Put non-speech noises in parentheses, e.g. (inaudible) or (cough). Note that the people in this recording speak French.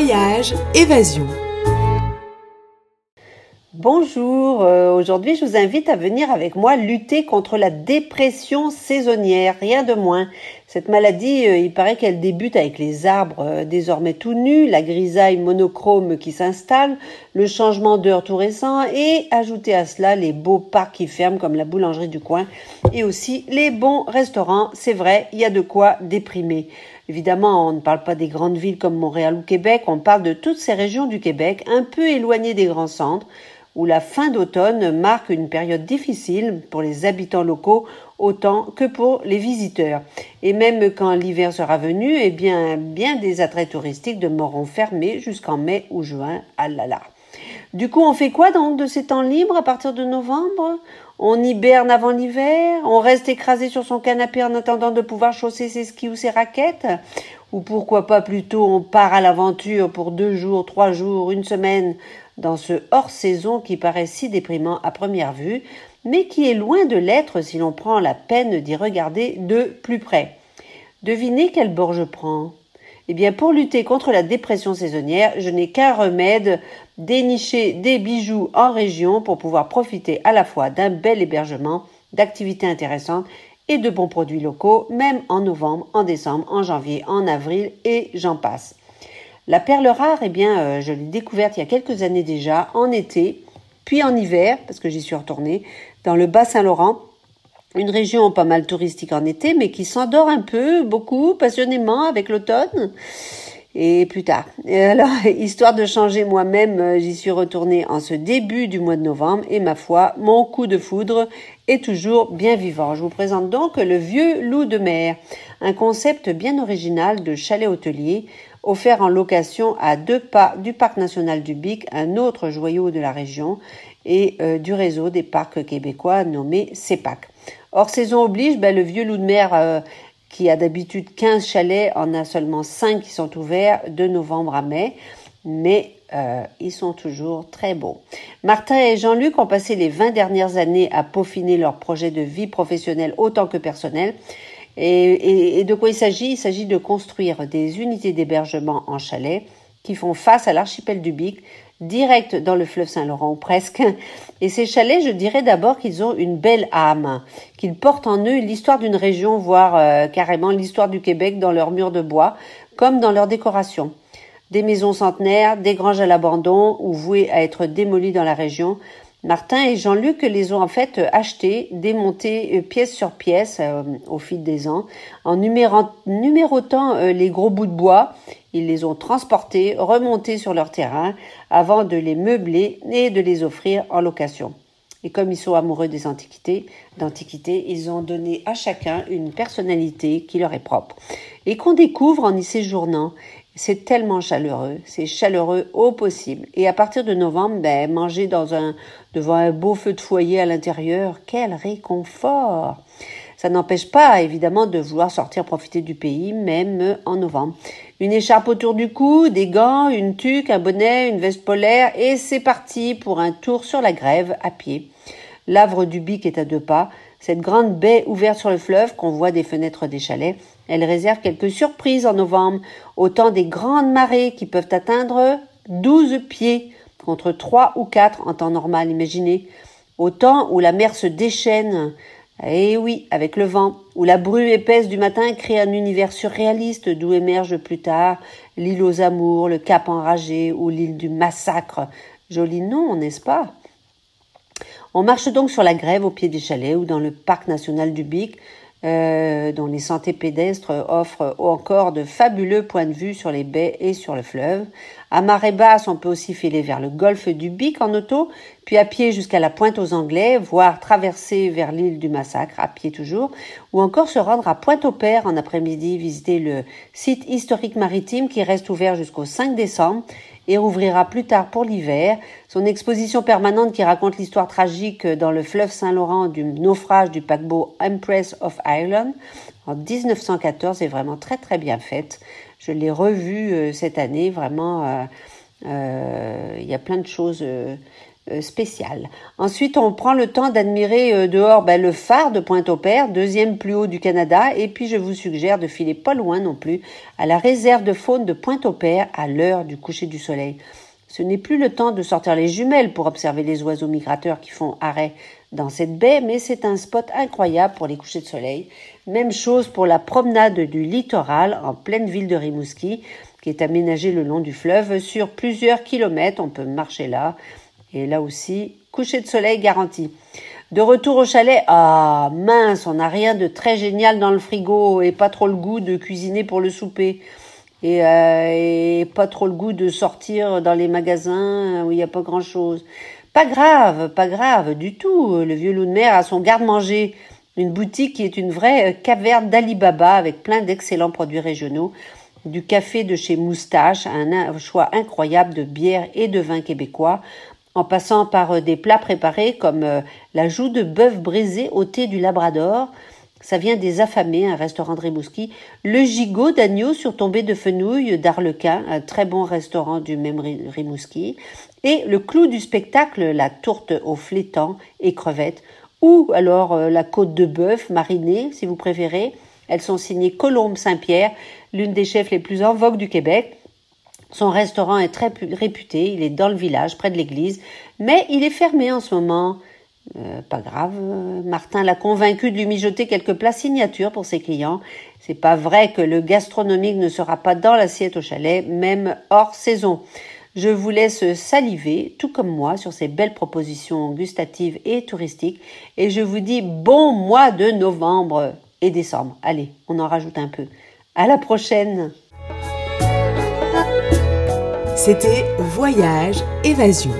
Voyage, évasion. Bonjour, euh, aujourd'hui je vous invite à venir avec moi lutter contre la dépression saisonnière, rien de moins. Cette maladie, euh, il paraît qu'elle débute avec les arbres euh, désormais tout nus, la grisaille monochrome qui s'installe, le changement d'heure tout récent et ajouter à cela les beaux parcs qui ferment comme la boulangerie du coin et aussi les bons restaurants. C'est vrai, il y a de quoi déprimer. Évidemment, on ne parle pas des grandes villes comme Montréal ou Québec, on parle de toutes ces régions du Québec un peu éloignées des grands centres où la fin d'automne marque une période difficile pour les habitants locaux autant que pour les visiteurs. Et même quand l'hiver sera venu, eh bien, bien des attraits touristiques demeureront fermés jusqu'en mai ou juin. Ah là. Du coup, on fait quoi donc de ces temps libres à partir de novembre? On hiberne avant l'hiver? On reste écrasé sur son canapé en attendant de pouvoir chausser ses skis ou ses raquettes? Ou pourquoi pas plutôt on part à l'aventure pour deux jours, trois jours, une semaine dans ce hors-saison qui paraît si déprimant à première vue, mais qui est loin de l'être si l'on prend la peine d'y regarder de plus près. Devinez quel bord je prends eh bien, pour lutter contre la dépression saisonnière, je n'ai qu'un remède, dénicher des bijoux en région pour pouvoir profiter à la fois d'un bel hébergement, d'activités intéressantes et de bons produits locaux, même en novembre, en décembre, en janvier, en avril et j'en passe. La perle rare, eh bien, euh, je l'ai découverte il y a quelques années déjà, en été, puis en hiver, parce que j'y suis retournée, dans le Bas-Saint-Laurent, une région pas mal touristique en été, mais qui s'endort un peu, beaucoup, passionnément avec l'automne. Et plus tard. Et alors, (laughs) histoire de changer moi-même, euh, j'y suis retournée en ce début du mois de novembre et ma foi, mon coup de foudre est toujours bien vivant. Je vous présente donc le vieux loup de mer, un concept bien original de chalet hôtelier offert en location à deux pas du parc national du Bic, un autre joyau de la région et euh, du réseau des parcs québécois nommé CEPAC. Hors saison oblige, ben, le vieux loup de mer euh, qui a d'habitude 15 chalets en a seulement 5 qui sont ouverts de novembre à mai, mais euh, ils sont toujours très beaux. Martin et Jean-Luc ont passé les 20 dernières années à peaufiner leur projet de vie professionnelle autant que personnelle. Et, et de quoi il s'agit? Il s'agit de construire des unités d'hébergement en chalet qui font face à l'archipel du Bic, direct dans le fleuve Saint-Laurent, presque. Et ces chalets, je dirais d'abord qu'ils ont une belle âme, qu'ils portent en eux l'histoire d'une région, voire euh, carrément l'histoire du Québec dans leurs murs de bois, comme dans leurs décorations. Des maisons centenaires, des granges à l'abandon ou vouées à être démolies dans la région, Martin et Jean-Luc les ont en fait achetés, démontés euh, pièce sur pièce euh, au fil des ans, en numérotant euh, les gros bouts de bois. Ils les ont transportés, remontés sur leur terrain, avant de les meubler et de les offrir en location. Et comme ils sont amoureux des antiquités, d'antiquités, ils ont donné à chacun une personnalité qui leur est propre et qu'on découvre en y séjournant. C'est tellement chaleureux, c'est chaleureux au possible. Et à partir de novembre, ben, manger devant un beau feu de foyer à l'intérieur, quel réconfort! Ça n'empêche pas, évidemment, de vouloir sortir profiter du pays, même en novembre. Une écharpe autour du cou, des gants, une tuque, un bonnet, une veste polaire, et c'est parti pour un tour sur la grève à pied. L'Avre du Bic est à deux pas. Cette grande baie ouverte sur le fleuve qu'on voit des fenêtres des chalets, elle réserve quelques surprises en novembre, autant des grandes marées qui peuvent atteindre 12 pieds contre 3 ou 4 en temps normal, imaginez. Au temps où la mer se déchaîne, et eh oui, avec le vent, où la brume épaisse du matin crée un univers surréaliste d'où émerge plus tard l'île aux amours, le cap enragé ou l'île du massacre. Joli nom, n'est-ce pas? On marche donc sur la grève au pied des chalets ou dans le parc national du Bic, euh, dont les sentiers pédestres offrent encore de fabuleux points de vue sur les baies et sur le fleuve. À marée basse, on peut aussi filer vers le golfe du Bic en auto, puis à pied jusqu'à la pointe aux Anglais, voire traverser vers l'île du Massacre, à pied toujours, ou encore se rendre à Pointe-au-Père en après-midi, visiter le site historique maritime qui reste ouvert jusqu'au 5 décembre et rouvrira plus tard pour l'hiver. Son exposition permanente qui raconte l'histoire tragique dans le fleuve Saint-Laurent du naufrage du paquebot Empress of Ireland en 1914 est vraiment très très bien faite. Je l'ai revue euh, cette année, vraiment, euh, euh, il y a plein de choses spécial. Ensuite, on prend le temps d'admirer euh, dehors ben, le phare de Pointe-au-Père, deuxième plus haut du Canada, et puis je vous suggère de filer pas loin non plus à la réserve de faune de Pointe-au-Père à l'heure du coucher du soleil. Ce n'est plus le temps de sortir les jumelles pour observer les oiseaux migrateurs qui font arrêt dans cette baie, mais c'est un spot incroyable pour les couchers de soleil. Même chose pour la promenade du littoral en pleine ville de Rimouski, qui est aménagée le long du fleuve sur plusieurs kilomètres. On peut marcher là. Et là aussi, coucher de soleil garanti. De retour au chalet, ah mince, on n'a rien de très génial dans le frigo et pas trop le goût de cuisiner pour le souper. Et, euh, pas trop le goût de sortir dans les magasins où il n'y a pas grand-chose. Pas grave, pas grave du tout. Le vieux loup de mer a son garde-manger, une boutique qui est une vraie caverne d'Alibaba avec plein d'excellents produits régionaux, du café de chez Moustache, un choix incroyable de bières et de vins québécois, en passant par euh, des plats préparés comme euh, la joue de bœuf brisée au thé du Labrador, ça vient des Affamés, un restaurant de Rimouski, le gigot d'agneau sur tombée de fenouil d'Arlequin, un très bon restaurant du même Rimouski, et le clou du spectacle, la tourte aux flétans et crevettes, ou alors euh, la côte de bœuf marinée, si vous préférez. Elles sont signées Colombe Saint-Pierre, l'une des chefs les plus en vogue du Québec. Son restaurant est très réputé, il est dans le village, près de l'église, mais il est fermé en ce moment. Euh, pas grave, Martin l'a convaincu de lui mijoter quelques plats signatures pour ses clients. C'est pas vrai que le gastronomique ne sera pas dans l'assiette au chalet, même hors saison. Je vous laisse saliver, tout comme moi, sur ces belles propositions gustatives et touristiques, et je vous dis bon mois de novembre et décembre. Allez, on en rajoute un peu. À la prochaine! C'était Voyage Évasion